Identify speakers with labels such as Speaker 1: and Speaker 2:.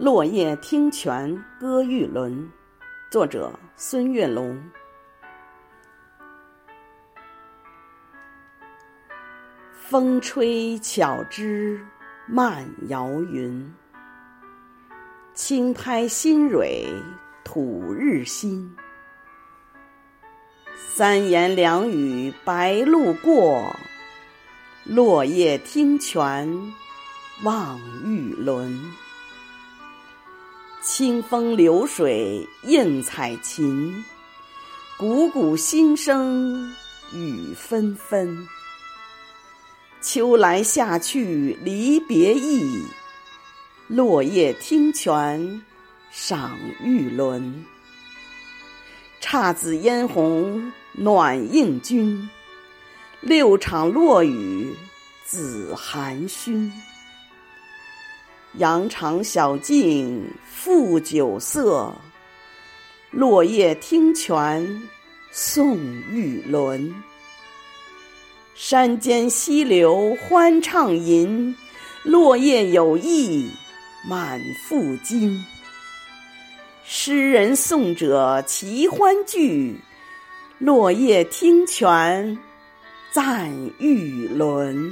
Speaker 1: 落叶听泉歌玉轮，作者孙月龙。风吹巧枝漫摇云，轻拍新蕊吐日新。三言两语白鹭过，落叶听泉望玉轮。清风流水映彩琴，汩汩心声雨纷纷。秋来夏去离别意，落叶听泉赏玉轮。姹紫嫣红暖映君，六场落雨紫寒熏。羊肠小径复酒色，落叶听泉送玉轮。山间溪流欢畅吟，落叶有意满腹经。诗人颂者齐欢聚，落叶听泉赞玉轮。